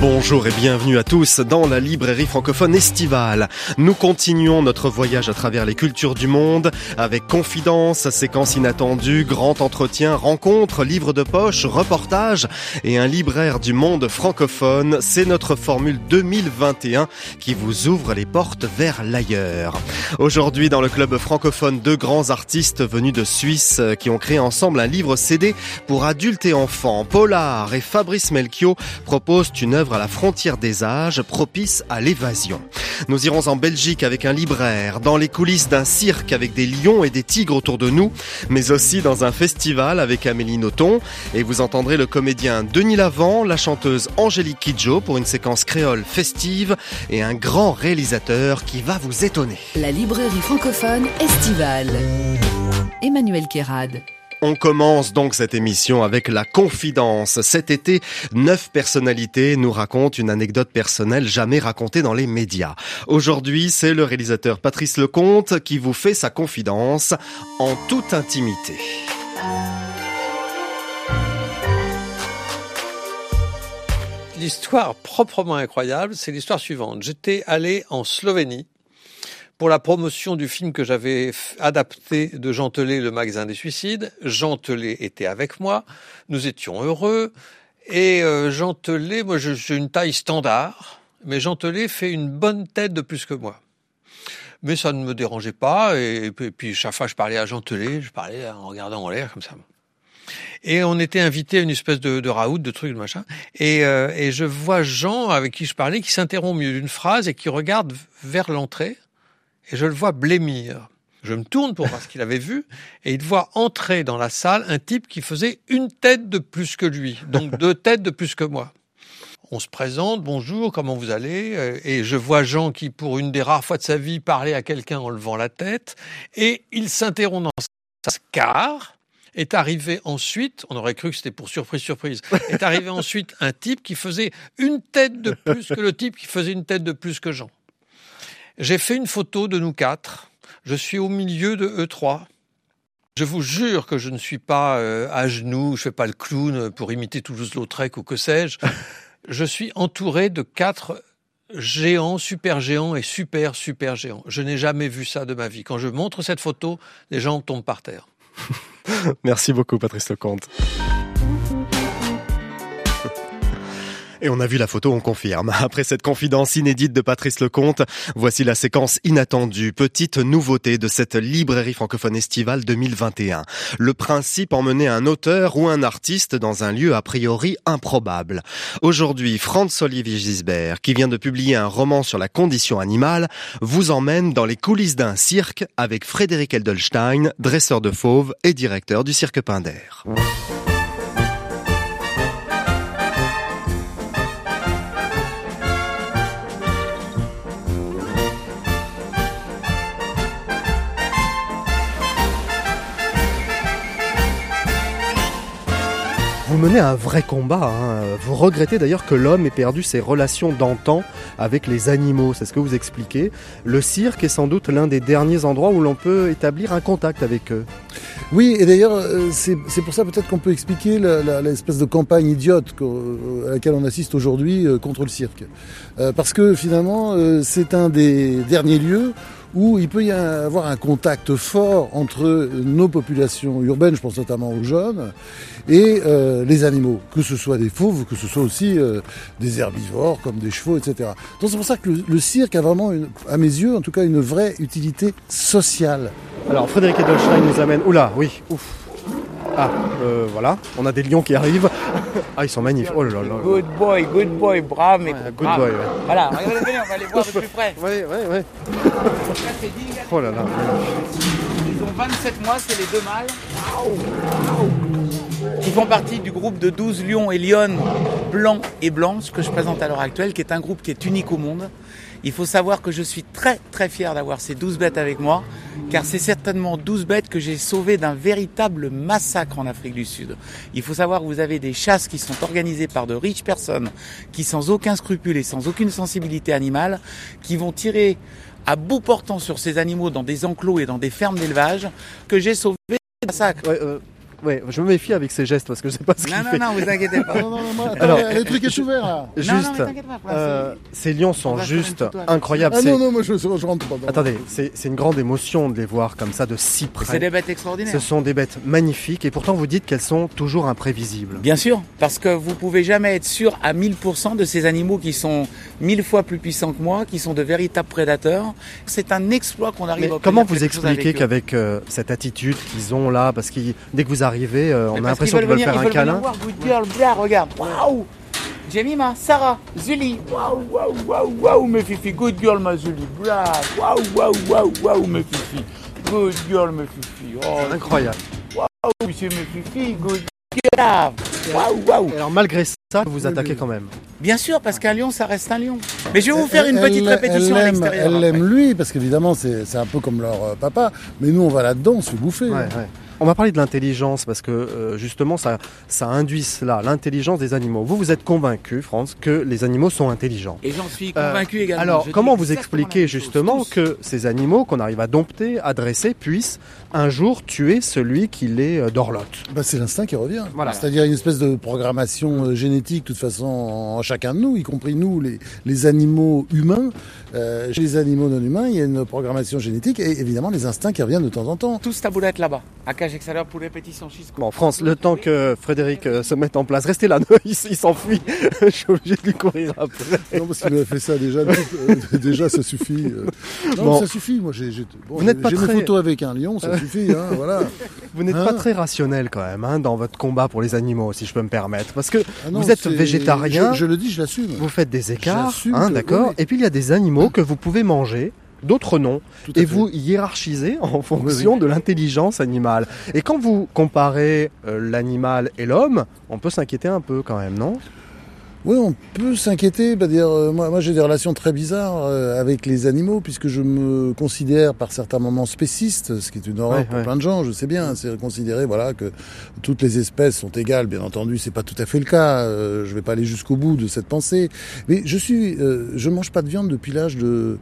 Bonjour et bienvenue à tous dans la librairie francophone estivale. Nous continuons notre voyage à travers les cultures du monde avec confidence, séquences inattendues, grand entretien, rencontres, livres de poche, reportages et un libraire du monde francophone. C'est notre formule 2021 qui vous ouvre les portes vers l'ailleurs. Aujourd'hui dans le club francophone, deux grands artistes venus de Suisse qui ont créé ensemble un livre CD pour adultes et enfants. Polar et Fabrice Melchior proposent une œuvre la frontière des âges, propice à l'évasion. Nous irons en Belgique avec un libraire, dans les coulisses d'un cirque avec des lions et des tigres autour de nous, mais aussi dans un festival avec Amélie Nothomb. Et vous entendrez le comédien Denis Lavant, la chanteuse Angélique Kidjo pour une séquence créole festive et un grand réalisateur qui va vous étonner. la librairie francophone estivale. Emmanuel Kérad. On commence donc cette émission avec la confidence. Cet été, neuf personnalités nous racontent une anecdote personnelle jamais racontée dans les médias. Aujourd'hui, c'est le réalisateur Patrice Lecomte qui vous fait sa confidence en toute intimité. L'histoire proprement incroyable, c'est l'histoire suivante. J'étais allé en Slovénie pour la promotion du film que j'avais adapté de Jean Le magasin des suicides. Jean était avec moi, nous étions heureux. Et euh, Jean moi j'ai une taille standard, mais Jean fait une bonne tête de plus que moi. Mais ça ne me dérangeait pas, et, puis, chaque fois je parlais à Jean je parlais en regardant en l'air comme ça. Et on était invité à une espèce de, de raout, de truc, de machin. Et, euh, et je vois Jean, avec qui je parlais, qui s'interrompt au milieu d'une phrase et qui regarde vers l'entrée et je le vois blêmir. Je me tourne pour voir ce qu'il avait vu et il voit entrer dans la salle un type qui faisait une tête de plus que lui, donc deux têtes de plus que moi. On se présente, bonjour, comment vous allez? Euh, Et je vois Jean qui, pour une des rares fois de sa vie, parlait à quelqu'un en levant la tête et il s'interrompt dans sa car est arrivé ensuite, on aurait cru que c'était pour surprise, surprise, est arrivé ensuite un type qui faisait une tête de plus que le type qui faisait une tête de plus que Jean. J'ai fait une photo de nous quatre. Je suis au milieu de E3. Je vous jure que je ne suis pas euh, à genoux, je fais pas le clown pour imiter Toulouse-Lautrec ou que sais-je. Je suis entouré de quatre géants, super géants et super, super géants. Je n'ai jamais vu ça de ma vie. Quand je montre cette photo, les gens tombent par terre. Merci beaucoup, Patrice Lecomte. Et on a vu la photo, on confirme. Après cette confidence inédite de Patrice Lecomte, voici la séquence inattendue, petite nouveauté de cette librairie francophone estivale 2021. Le principe emmener un auteur ou un artiste dans un lieu a priori improbable. Aujourd'hui, Franz Olivier Gisbert, qui vient de publier un roman sur la condition animale, vous emmène dans les coulisses d'un cirque avec Frédéric Eldelstein, dresseur de fauves et directeur du cirque Pinder. Vous menez un vrai combat. Hein. Vous regrettez d'ailleurs que l'homme ait perdu ses relations d'antan avec les animaux. C'est ce que vous expliquez. Le cirque est sans doute l'un des derniers endroits où l'on peut établir un contact avec eux. Oui, et d'ailleurs, euh, c'est pour ça peut-être qu'on peut expliquer l'espèce de campagne idiote à laquelle on assiste aujourd'hui euh, contre le cirque. Euh, parce que finalement, c'est un des derniers lieux où il peut y avoir un contact fort entre nos populations urbaines, je pense notamment aux jeunes, et euh, les animaux, que ce soit des fauves, que ce soit aussi euh, des herbivores comme des chevaux, etc. Donc c'est pour ça que le, cirque a vraiment, une, à mes yeux, en tout cas, une vraie utilité sociale. Alors Frédéric Edelstein nous amène. Oula, oui, ouf. Ah, euh, voilà, on a des lions qui arrivent. Ah, ils sont magnifiques. Oh là là. Good boy, good boy, brave, mais ouais, good boy, ouais. Voilà, regardez, venez, on va les voir de plus près. Oui, oui, oui. Oh là là. Ils ont 27 mois, c'est les deux mâles. Qui font partie du groupe de 12 lions et lionnes blancs et blanches que je présente à l'heure actuelle, qui est un groupe qui est unique au monde. Il faut savoir que je suis très très fier d'avoir ces 12 bêtes avec moi, car c'est certainement 12 bêtes que j'ai sauvées d'un véritable massacre en Afrique du Sud. Il faut savoir que vous avez des chasses qui sont organisées par de riches personnes, qui sans aucun scrupule et sans aucune sensibilité animale, qui vont tirer à bout portant sur ces animaux dans des enclos et dans des fermes d'élevage, que j'ai sauvés d'un massacre. Euh, ouais, je me méfie avec ces gestes parce que je sais pas ce qu'il Non, non, fait. non, vous inquiétez pas. Non, non, non, moi, attends, Alors, le truc est ouvert là. Juste, Non, non, euh, c'est- ces lions On sont juste incroyables. Ah C'est- non, non, moi je, je rentre pas dans. Attendez, c'est c'est une grande émotion de les voir comme ça de si C'est près. des bêtes extraordinaires. Ce sont des bêtes magnifiques et pourtant vous dites qu'elles sont toujours imprévisibles. Bien sûr, parce que vous pouvez jamais être sûr à 1000% de ces animaux qui sont mille fois plus puissants que moi, qui sont de véritables prédateurs. C'est un exploit qu'on arrive Mais à comment vous expliquez qu'avec euh, cette attitude qu'ils ont là, parce que dès que vous euh, on a l'impression qu'ils veulent venir- faire ils un veulent venir câlin voir Good girl, blah, regarde, waouh Jemima, Sarah, Zuli, waouh, waouh, waouh, waouh, mes fifi, good girl, ma Zuli, blah, waouh, waouh, waouh, waouh, mes fifi, good girl, mes fifi, oh, Incroyable. waouh, c'est mes fifi, good girl, waouh, waouh. Alors malgré ça, vous attaquez quand même. Bien sûr, parce qu'un lion, ça reste un lion. Mais je vais vous faire une petite Elle- répétition elle à l'extérieur. Elle l'aime lui, parce qu'évidemment, c'est un peu comme leur euh, papa. Mais nous, on va là-dedans, on se bouffer. Ouais, ouais. On va parler de l'intelligence parce que euh, justement ça, ça induit cela, l'intelligence des animaux. Vous, vous êtes convaincu, France, que les animaux sont intelligents. Et j'en suis Euh, convaincu également. Alors, Je comment vous expliquez justement tous. que ces animaux qu'on arrive à dompter, à dresser, puissent un jour tuer celui qui les euh, dorlote Bah, c'est l'instinct qui revient. Voilà. C'est-à-dire une espèce de programmation euh, génétique, de toute façon, en chacun de nous, y compris nous, les, les animaux humains. Euh, chez les animaux non humains, il y a une programmation génétique et évidemment les instincts qui reviennent de temps en temps. Tous taboulette là-bas. À cage extérieur, poulet petit sans chisco. Bon, France, le temps que Frédéric euh, se mette en place, restez là, il, s'enfuit. Je suis obligé de lui courir après. Non, parce qu'il a fait ça déjà. euh, déjà, ça suffit. euh. Non, Bon. ça suffit. Moi, j'ai bon, Vous n'êtes j'ai- pas j'ai très- mes photos avec un lion, ça suffit. Hein, voilà. Vous n'êtes Hein pas très rationnel quand même hein, dans votre combat pour les animaux, si je peux me permettre. Parce que Ah non, vous êtes végétarien, Je, je le dis, je l'assume. vous faites des écarts, hein, d'accord oui, oui. Et puis il y a des animaux que vous pouvez manger, d'autres à et fait. vous hiérarchisez en fonction de l'intelligence animale. Et quand vous comparez euh, l'animal et l'homme, on peut s'inquiéter un peu quand même, non? Oui, on peut s'inquiéter. Bah, dire, euh, moi, moi j'ai des relations très bizarres euh, avec les animaux, puisque je me considère par certains moments spéciste, ce qui est une horreur Ouais, pour ouais. plein de gens, je sais bien. C'est considérer voilà, que toutes les espèces sont égales. Bien entendu, c'est pas tout à fait le cas. Euh, je vais pas aller jusqu'au bout de cette pensée. Mais je suis, je mange pas de viande depuis l'âge de...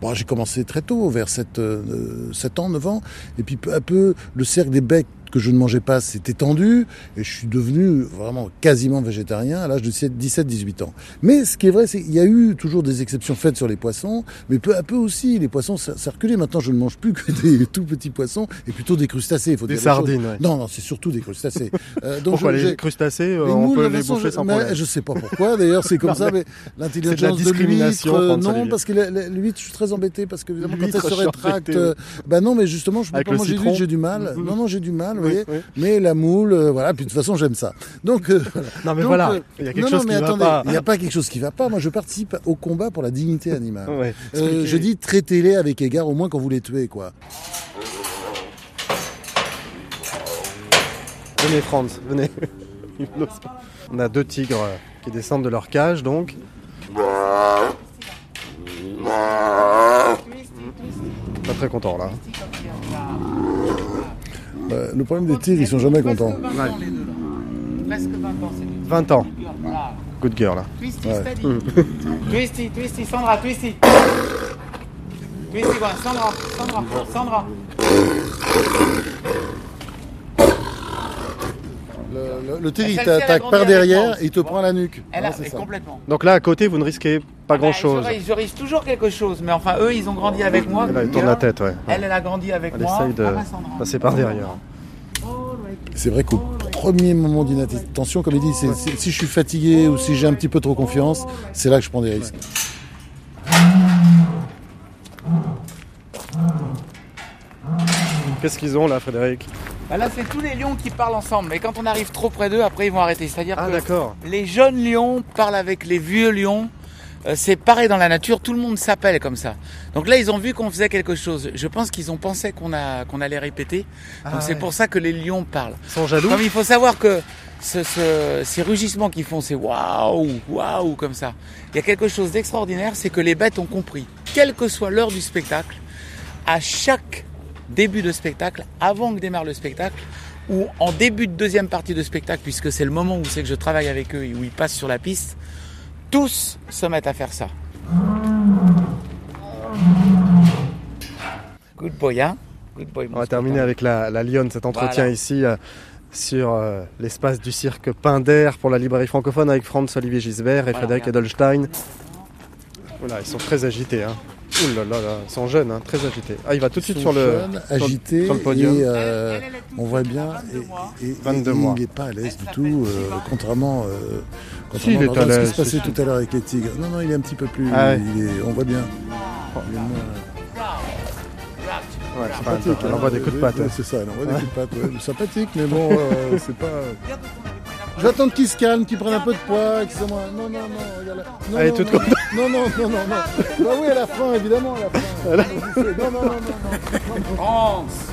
Bon, j'ai commencé très tôt, vers 7, euh, 7 ans, 9 ans. Et puis peu à peu, le cercle des becs que je ne mangeais pas s'est étendu. Et je suis devenu vraiment quasiment végétarien à l'âge de 17-18 ans. Mais ce qui est vrai, c'est qu'il y a eu toujours des exceptions faites sur les poissons. Mais peu à peu aussi, les poissons ça, ça a reculé. Maintenant, je ne mange plus que des tout petits poissons et plutôt des crustacés. il Faut Des dire sardines, ouais. Non, non, c'est surtout des crustacés. Euh, donc Pourquoi je- les crustacés, euh, les on moules, peut les façon, bouffer sans mais problème je sais pas pourquoi, d'ailleurs, c'est comme Non, ça, mais l'intelligence de l'huître, euh, non, parce que l'huître, je suis très embêté, parce que évidemment, quand elle L'huître, se rétracte, euh, bah non, mais justement, je peux Avec pas manger d'huître, j'ai du mal. Mhm. Non, non, j'ai du mal, vous voyez. Mais la moule, euh, voilà, puis de toute façon, j'aime ça. Donc, euh, voilà. Non mais Donc, voilà, euh, il y a quelque non, chose non, mais qui attendez, va pas. il n'y a pas quelque chose qui va pas. Moi, je participe au combat pour la dignité animale. Je dis traitez-les avec égard, au moins quand vous les tuez, quoi. Venez Franz, venez. On a deux tigres qui descendent de leur cage donc. Pas très content là. Euh, le problème des tigres, ils sont jamais contents. Presque 20 ans, les deux, là. Presque 20 ans, c'est du 20 ans. Good girl là. Twisty, Ouais. steady. twisty, Twisty, Sandra, Twisty. Twisty, voilà, Sandra, Sandra, Sandra. Le, le, le elle t'attaque par derrière et il te prend la nuque. Elle Ouais, a, c'est et ça. complètement. Donc là à côté vous ne risquez pas grand Bah, chose. Je risque, je risque toujours quelque chose, mais enfin, eux, ils ont grandi avec moi. Good tourne la tête ouais. Elle, elle a grandi avec Elle moi. essaye de Ah, bah, passer par derrière. C'est vrai qu'au premier moment d'inattention, comme il dit, c'est- si je suis fatigué ou si j'ai un petit peu trop confiance, c'est là que je prends des risques. Qu'est-ce qu'ils ont là Frédéric? Bah là, c'est tous les lions qui parlent ensemble, mais quand on arrive trop près d'eux, après, ils vont arrêter. C'est-à-dire Ah que les jeunes lions parlent avec les vieux lions Euh, c'est pareil dans la nature, tout le monde s'appelle comme ça. Donc là, ils ont vu qu'on faisait quelque chose. Je pense qu'ils ont pensé qu'on a qu'on allait répéter. Ah Donc c'est ouais. pour ça que les lions parlent. Ils sont jaloux. Comme il faut savoir que ce, ce- ces rugissements qu'ils font, c'est waouh, waouh comme ça. Il y a quelque chose d'extraordinaire, c'est que les bêtes ont compris, quelle que soit l'heure du spectacle, à chaque début de spectacle, avant que démarre le spectacle, ou en début de deuxième partie de spectacle, puisque c'est le moment où c'est que je travaille avec eux et où ils passent sur la piste, tous se mettent à faire ça. Good boy, hein? Good boy. On va terminer avec la, la lionne, cet entretien Voilà. ici euh, sur euh, l'espace du cirque Pinder pour la librairie francophone avec Franz-Olivier Gisbert et Voilà, Frédéric. Edelstein. Voilà, ils sont très agités. Hein. Ouh là là là, ils sont jeunes, hein, très agités. Ah, il va tout de suite sur le... jeunes, agités, sur le podium. et euh, on voit bien, et, et- et- 22 et mois. il n'est pas à l'aise du tout, euh, contrairement, euh, Si, il est à à ce qui se passait tout à l'heure avec les tigres. Non, non, il est un petit peu plus, Ah ouais. il est- on voit bien. Oh. Il est Ouais, sympathique, elle hein. envoie des coups de patte. hein. C'est ça, elle envoie des coups de patte. ouais. Sympathique, mais bon, euh, c'est pas. J'attends qu'il se calme, qu'il prenne un peu de poids, qu'il se moi. Non, non, non, regarde là. Non, Elle est non, toute non, non, non, non, non, non. Bah oui, à la fin, évidemment, à la fin. Non, non, non, non, non. France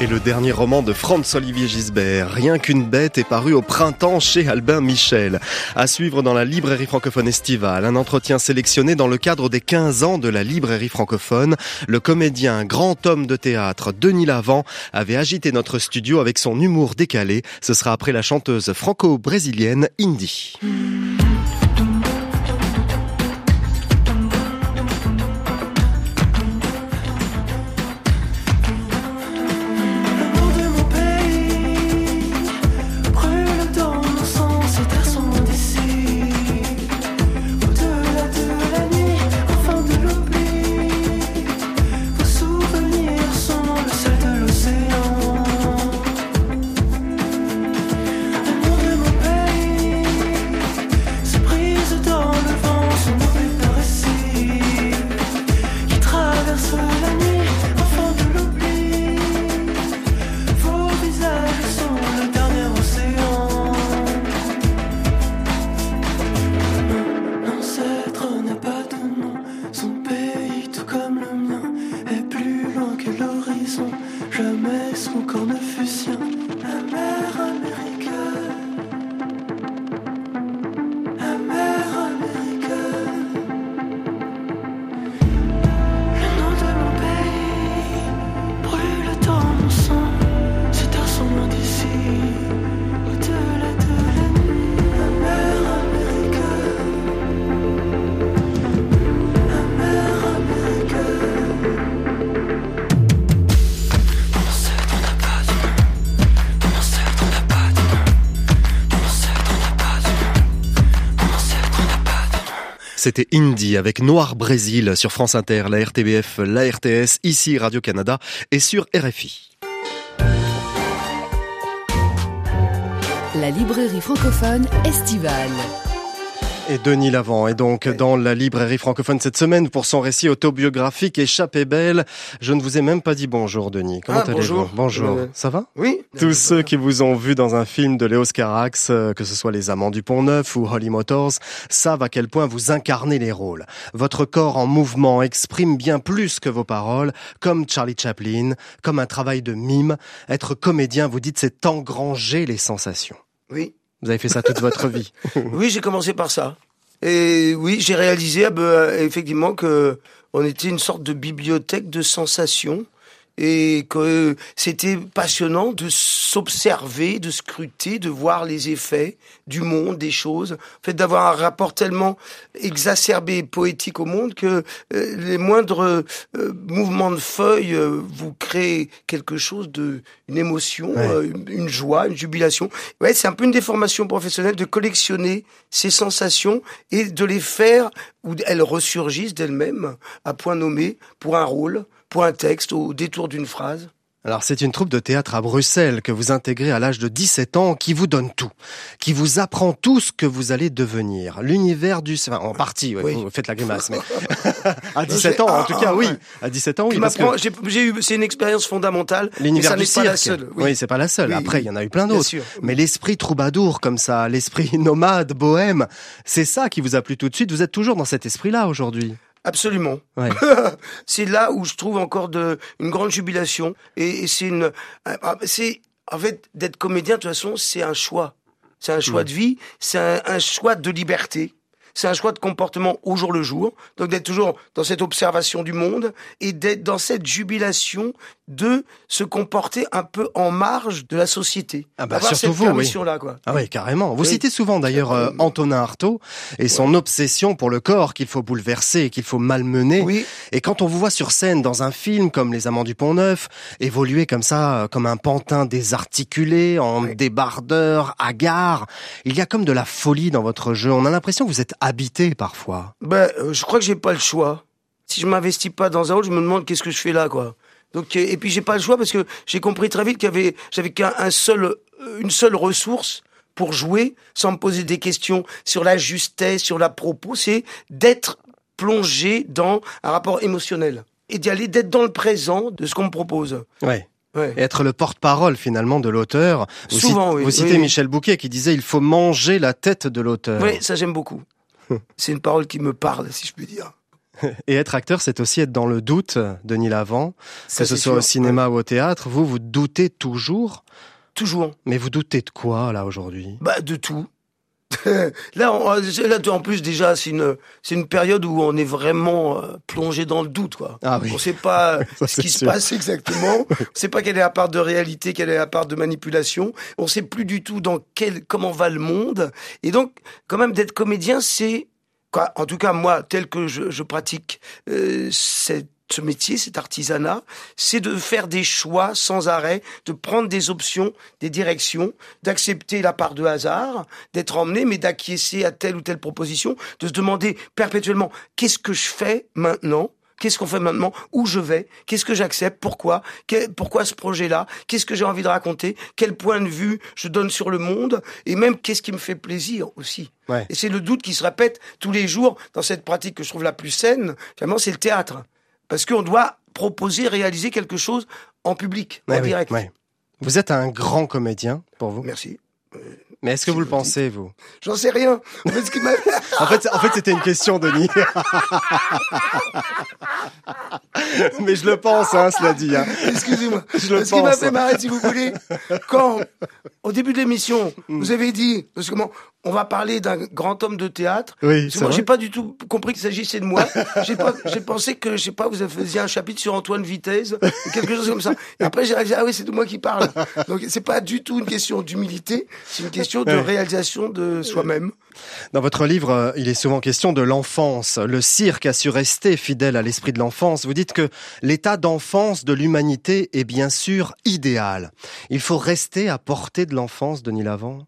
Et le dernier roman de Franz-Olivier Gisbert, Rien qu'une bête, est paru au printemps chez Albin Michel. À suivre dans la librairie francophone estivale, un entretien sélectionné dans le cadre des 15 ans de la librairie francophone. Le comédien, grand homme de théâtre, Denis Lavant, avait agité notre studio avec son humour décalé. Ce sera après la chanteuse franco-brésilienne Indy. C'était Indy avec Noir Brésil sur France Inter, la RTBF, la RTS, ici Radio-Canada et sur RFI. La librairie francophone estivale. Et Denis Lavant est donc dans la librairie francophone cette semaine pour son récit autobiographique Échappée belle. Je ne vous ai même pas dit bonjour Denis. Comment Ah, allez-vous bonjour. Bonjour. Euh, Ça va Oui. Tous ceux qui vous ont vu dans un film de Léos Carax, euh, que ce soit Les Amants du Pont Neuf ou Holly Motors, savent à quel point vous incarnez les rôles. Votre corps en mouvement exprime bien plus que vos paroles, comme Charlie Chaplin, comme un travail de mime. Être comédien, vous dites, c'est engranger les sensations. Oui. Vous avez fait ça toute votre vie. Oui, j'ai commencé par ça. Et oui, j'ai réalisé ah ben, effectivement que on était une sorte de bibliothèque de sensations et que c'était passionnant de s'observer, de scruter, de voir les effets du monde, des choses. En fait, d'avoir un rapport tellement exacerbé et poétique au monde que euh, les moindres euh, mouvements de feuilles euh, vous créent quelque chose de, une émotion, Ouais. une joie, une jubilation. Ouais, c'est un peu une déformation professionnelle de collectionner ces sensations et de les faire où elles ressurgissent d'elles-mêmes à point nommé pour un rôle, pour un texte, au détour d'une phrase. Alors c'est une troupe de théâtre à Bruxelles que vous intégrez à l'âge de 17 ans qui vous donne tout, qui vous apprend tout ce que vous allez devenir. L'univers du... Enfin, en partie, ouais, Oui. vous faites la grimace, mais à 17 ans en tout cas, oui. À 17 ans, oui. Qui parce que m'apprend- j'ai j'ai eu, c'est une expérience fondamentale. L'univers du pas la seule. Oui, c'est pas la seule. Oui, Après, il y en a eu plein d'autres. Mais l'esprit troubadour comme ça, l'esprit nomade, bohème, c'est ça qui vous a plu tout de suite. Vous êtes toujours dans cet esprit-là aujourd'hui. Absolument. Ouais. c'est là où je trouve encore de, une grande jubilation. Et, et c'est une, ah, c'est, en fait, d'être comédien, de toute façon, c'est un choix. C'est un choix de vie, c'est un, un choix de liberté. C'est un choix de comportement au jour le jour. Donc d'être toujours dans cette observation du monde et d'être dans cette jubilation de se comporter un peu en marge de la société. Ah bah, surtout cette vous, oui. permission-là, quoi. Ah oui, carrément. Vous Oui. citez souvent d'ailleurs euh, Antonin Artaud et son obsession pour le corps qu'il faut bouleverser, qu'il faut malmener. Oui. Et quand on vous voit sur scène dans un film comme Les Amants du Pont Neuf, évoluer comme ça, euh, comme un pantin désarticulé, en débardeur, hagard, il y a comme de la folie dans votre jeu. On a l'impression que vous êtes habité parfois. Ben, euh, je crois que j'ai pas le choix. Si je m'investis pas dans un rôle, je me demande qu'est-ce que je fais là, quoi. Donc, euh, et puis j'ai pas le choix parce que j'ai compris très vite qu'il y avait, j'avais qu'un un seul, euh, une seule ressource pour jouer, sans me poser des questions sur la justesse, sur la propos, c'est d'être plongé dans un rapport émotionnel et d'y aller, d'être dans le présent de ce qu'on me propose. Ouais. Ouais. Et être le porte-parole finalement de l'auteur. Vous Souvent, citez- oui. Vous citez oui. Michel Bouquet qui disait il faut manger la tête de l'auteur. Oui, ça j'aime beaucoup. C'est une parole qui me parle, si je puis dire. Et être acteur, c'est aussi être dans le doute, Denis Lavant, Ça, que ce soit au cinéma ou au théâtre. Vous, vous doutez toujours? Toujours. Mais vous doutez de quoi, là, aujourd'hui? Bah de tout. là, on- là, en plus déjà, c'est une, c'est une période où on est vraiment euh, plongé dans le doute, quoi. Ah oui. On sait pas Ça, ce qui se passe exactement. on sait pas quelle est la part de réalité, quelle est la part de manipulation. On sait plus du tout dans quel, comment va le monde. Et donc, quand même, d'être comédien, c'est, quoi, en tout cas moi, tel que je, je pratique euh, cette ce métier, cet artisanat, c'est de faire des choix sans arrêt, de prendre des options, des directions, d'accepter la part de hasard, d'être emmené, mais d'acquiescer à telle ou telle proposition, de se demander perpétuellement qu'est-ce que je fais maintenant? Qu'est-ce qu'on fait maintenant? Où je vais? Qu'est-ce que j'accepte? Pourquoi? Quel- Pourquoi ce projet-là? Qu'est-ce que j'ai envie de raconter? Quel point de vue je donne sur le monde? Et même qu'est-ce qui me fait plaisir aussi? Ouais. Et c'est le doute qui se répète tous les jours dans cette pratique que je trouve la plus saine. Finalement, c'est le théâtre. Parce qu'on doit proposer, réaliser quelque chose en public, Ouais, en oui, direct. ouais. Vous êtes un grand comédien, pour vous. Merci. Mais est-ce que vous le pensez, vous? J'en sais rien. En fait, En c'était une question, Denis. Mais je le pense, hein, cela dit. Hein. Excusez-moi. Je le Ce qui m'a fait marrer, si vous voulez, quand, au début de l'émission, Mm. vous avez dit, parce que on va parler d'un grand homme de théâtre. Oui, moi, j'ai pas du tout compris qu'il s'agissait de moi. J'ai pensé que, je sais pas, vous faisiez un chapitre sur Antoine Vitesse, ou quelque chose comme ça. Et après, j'ai réalisé, ah oui, c'est de moi qui parle. Donc, c'est pas du tout une question d'humilité, c'est une question de réalisation de soi-même. Dans votre livre, euh, il est souvent question de l'enfance. Le cirque a su rester fidèle à l'esprit de l'enfance. Vous dites que l'état d'enfance de l'humanité est bien sûr idéal. Il faut rester à portée de l'enfance, Denis Lavant?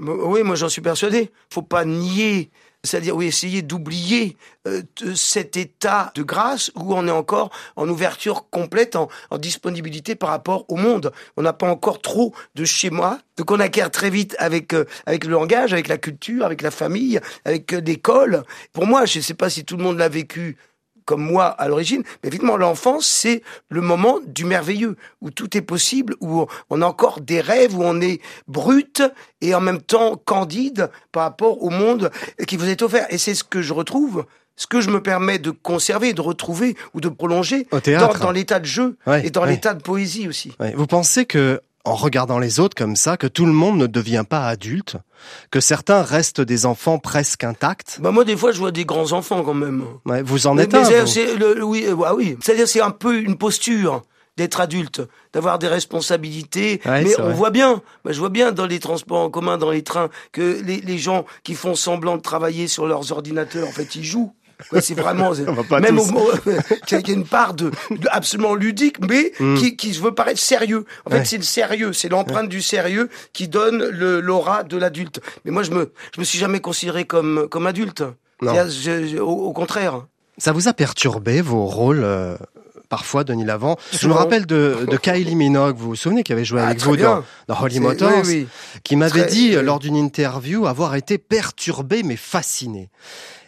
Oui, moi j'en suis persuadé. Faut pas nier, c'est-à-dire oui, essayer d'oublier euh, cet état de grâce où on est encore en ouverture complète, en, en disponibilité par rapport au monde. On n'a pas encore trop de schémas, donc on acquiert très vite avec euh, avec le langage, avec la culture, avec la famille, avec euh, l'école. Pour moi, je ne sais pas si tout le monde l'a vécu comme moi à l'origine, mais évidemment l'enfance c'est le moment du merveilleux où tout est possible, où on a encore des rêves, où on est brut et en même temps candide par rapport au monde qui vous est offert. Et c'est ce que je retrouve, ce que je me permets de conserver, de retrouver ou de prolonger Au dans, l'état de jeu Ouais, et dans ouais. l'état de poésie aussi. Ouais. Vous pensez que, en regardant les autres comme ça, que tout le monde ne devient pas adulte, que certains restent des enfants presque intacts Bah moi des fois je vois des grands enfants quand même. Ouais, Vous en Mais- êtes mais un. le- le- oui, euh, bah oui. C'est-à-dire c'est un peu une posture d'être adulte, d'avoir des responsabilités. Ouais, mais on vrai. voit bien, bah, je vois bien dans les transports en commun, dans les trains, que les, les gens qui font semblant de travailler sur leurs ordinateurs, en fait, ils jouent. C'est vraiment, même au qu'il y a une part de, de absolument ludique, mais qui, qui veut paraître sérieux. En fait, Mm. C'est le sérieux, c'est l'empreinte du sérieux qui donne l'aura de l'adulte. Mais moi, je me, je me suis jamais considéré comme comme adulte. Non. C'est-à-dire, je- je- au, au contraire. Ça vous a perturbé vos rôles euh, parfois, Denis Lavant? Je me rappelle de, de Kylie Minogue, vous vous souvenez, qui avait joué Ah, avec vous dans, dans Holy Motors, oui, oui. qui m'avait dit, oui. lors d'une interview, avoir été perturbée mais fascinée.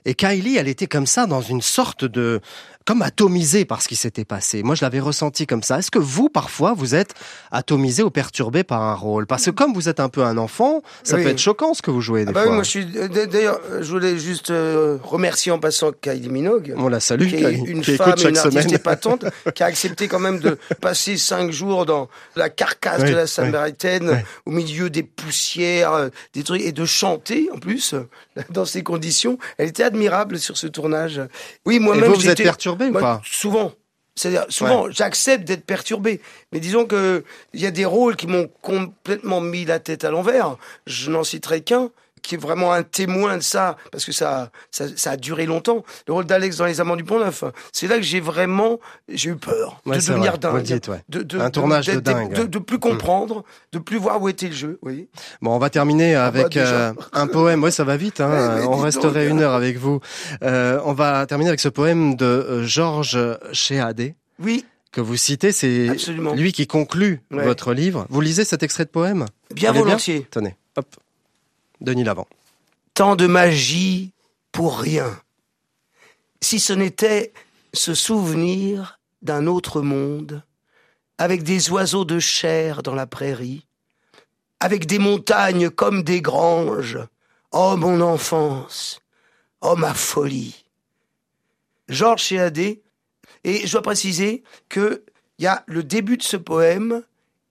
Et Kylie, elle était comme ça, dans une sorte de... comme atomisée par ce qui s'était passé. Moi, je l'avais ressenti comme ça. Est-ce que vous, parfois, vous êtes atomisé ou perturbé par un rôle? Parce que comme vous êtes un peu un enfant, ça Oui. peut être choquant ce que vous jouez des Ah bah fois. oui, moi je suis. euh, D'ailleurs, je voulais juste euh, remercier en passant Kylie Minogue. On la salue, qui est Kylie, une qui femme, écoute chaque une artiste épatante, qui a accepté quand même de passer cinq jours dans la carcasse Oui, de la Samaritaine, oui. au milieu des poussières, euh, des trucs, et de chanter en plus dans ces conditions. Elle était admirable sur ce tournage. Oui, moi-même, vous, vous êtes j'étais- perturbé ou moi, pas Souvent. C'est-à-dire, souvent, j'accepte d'être perturbé. Mais disons que il y a des rôles qui m'ont complètement mis la tête à l'envers. Je n'en citerai qu'un qui est vraiment un témoin de ça, parce que ça, ça, ça a duré longtemps. Le rôle d'Alex dans Les Amants du Pont Neuf. C'est là que j'ai vraiment, j'ai eu peur Ouais, de devenir dingue. dites, ouais. de, de- Un tournage de dingue. De, de plus comprendre, de plus voir où était le jeu. Oui. Bon, on va terminer avec bah, déjà. euh, un poème. Ouais, ça va vite. Hein. On resterait donc. une heure avec vous. Euh, on va terminer avec ce poème de euh, Georges Chéadé Oui, que vous citez. C'est lui qui conclut Ouais. votre livre. Vous lisez cet extrait de poème? Bien? volontiers. Tenez, hop. Denis Lavant. tant de magie pour rien. Si ce n'était se souvenir d'un autre monde, avec des oiseaux de chair dans la prairie, avec des montagnes comme des granges. Oh mon enfance, oh ma folie. Georges Chéadé, et je dois préciser que il y a le début de ce poème,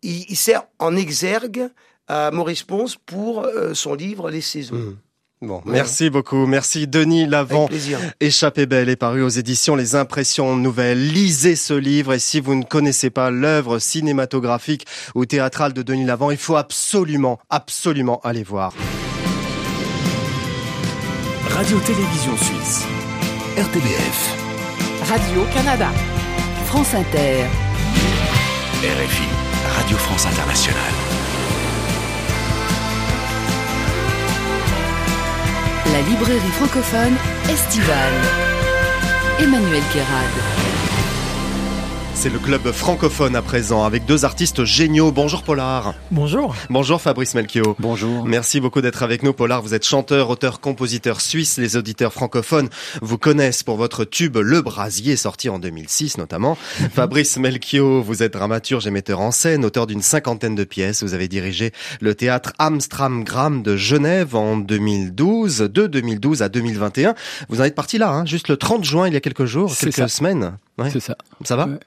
il, il sert en exergue à Maurice Ponce pour euh, son livre Les Saisons. Mmh. Bon, Voilà. merci beaucoup. Merci Denis Lavant. Avec plaisir. Échappée belle est paru aux éditions Les Impressions Nouvelles. Lisez ce livre et si vous ne connaissez pas l'œuvre cinématographique ou théâtrale de Denis Lavant, il faut absolument, absolument aller voir. Radio-Télévision Suisse. RTBF. Radio-Canada. France Inter. RFI. Radio France Internationale. La librairie francophone estivale. Emmanuel Guérard. C'est le club francophone à présent avec deux artistes géniaux. Bonjour Polar. Bonjour. Bonjour Fabrice Melchior. Bonjour. Merci beaucoup d'être avec nous, Polar. Vous êtes chanteur, auteur, compositeur suisse. Les auditeurs francophones vous connaissent pour votre tube Le Brasier, sorti en 2006 notamment. Fabrice Melchior, vous êtes dramaturge et metteur en scène, auteur d'une cinquantaine de pièces. Vous avez dirigé le théâtre Amstramgram de Genève en 2012, de 2012 à 2021. Vous en êtes parti là, hein, juste le 30 juin, il y a quelques jours, quelques ça. semaines. Ouais. C'est ça. Ça va Ouais.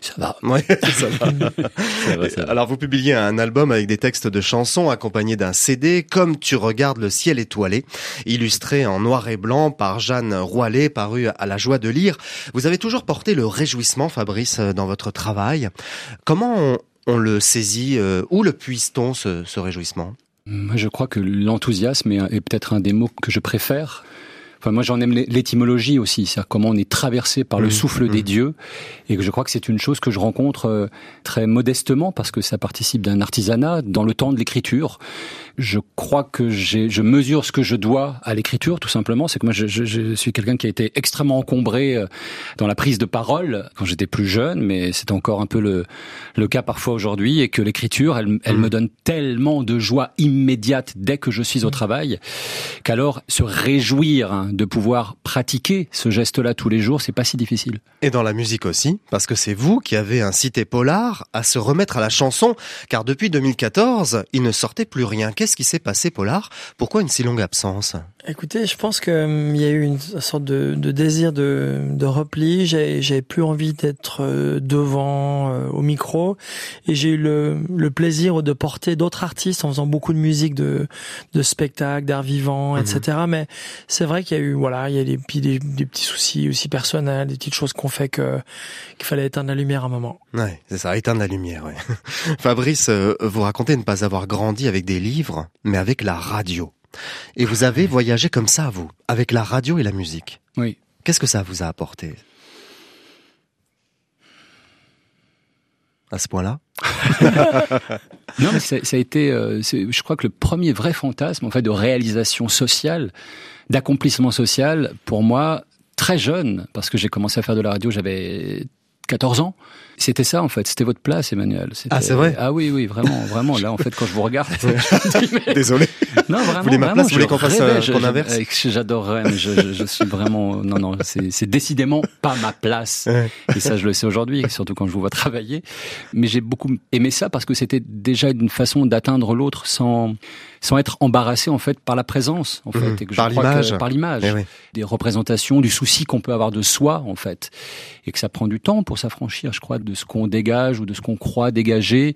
Ça va. Ouais, ça va. Ça va, ça va. Alors vous publiez un album avec des textes de chansons accompagnés d'un CD Comme tu regardes le ciel étoilé, illustré en noir et blanc par Jeanne Roilet, paru à la joie de lire. Vous avez toujours porté le réjouissement, Fabrice, dans votre travail. Comment on, on le saisit euh, Où le puise-t-on, ce, ce réjouissement? Moi, je crois que l'enthousiasme est, est peut-être un des mots que je préfère. Enfin, moi, j'en aime l'é- l'étymologie aussi, c'est-à-dire comment on est traversé par le Mmh, souffle mmh. des dieux, et que je crois que c'est une chose que je rencontre euh, très modestement parce que ça participe d'un artisanat dans le temps de l'écriture. Je crois que je mesure ce que je dois à l'écriture, tout simplement. C'est que moi, je, je- je suis quelqu'un qui a été extrêmement encombré euh, dans la prise de parole quand j'étais plus jeune, mais c'est encore un peu le, le cas parfois aujourd'hui, et que l'écriture, elle, elle Mm. me donne tellement de joie immédiate dès que je suis au travail, qu'alors se réjouir hein, de pouvoir pratiquer ce geste-là tous les jours, c'est pas si difficile. Et dans la musique aussi, parce que c'est vous qui avez incité Polar à se remettre à la chanson, car depuis 2014, il ne sortait plus rien. Qu'est-ce qui s'est passé, Polar? Pourquoi une si longue absence? Écoutez, je pense que hum, il y a eu une sorte de, de désir de, de repli. J'avais plus envie d'être euh, devant euh, au micro, et j'ai eu le, le plaisir de porter d'autres artistes en faisant beaucoup de musique, de, de spectacles, d'art vivant, Mhm. etc. Mais c'est vrai qu'il y a eu, voilà, il y a des, des, des petits soucis aussi personnels, des petites choses qu'on fait que qu'il fallait éteindre la lumière à un moment. Ouais, c'est ça, éteindre la lumière, ouais. Fabrice, euh, vous racontez ne pas avoir grandi avec des livres, mais avec la radio. Et vous avez voyagé comme ça, vous, avec la radio et la musique. Oui. Qu'est-ce que ça vous a apporté? À ce point-là? Non, mais ça, ça a été, euh, je crois que le premier vrai fantasme, en fait, de réalisation sociale, d'accomplissement social, pour moi, très jeune, parce que j'ai commencé à faire de la radio, j'avais 14 ans. C'était ça en fait, c'était votre place, Emmanuel. Ah, c'est vrai Ah oui, oui, vraiment, vraiment. Là, en fait, quand je vous regarde, Désolé. non, vraiment, Vous voulez ma vraiment, place, vous voulez je qu'on fasse, euh, je- qu'on je- inverse euh, J'adorerais, mais je, je, je suis vraiment, non, non, c'est décidément pas ma place. Et ça, je le sais aujourd'hui, surtout quand je vous vois travailler. Mais j'ai beaucoup aimé ça parce que c'était déjà une façon d'atteindre l'autre sans sans être embarrassé en fait par la présence en fait Mhm. et que je Par l'image. par l'image Eh oui. des représentations du souci qu'on peut avoir de soi en fait et que ça prend du temps pour s'affranchir je crois de ce qu'on dégage ou de ce qu'on croit dégager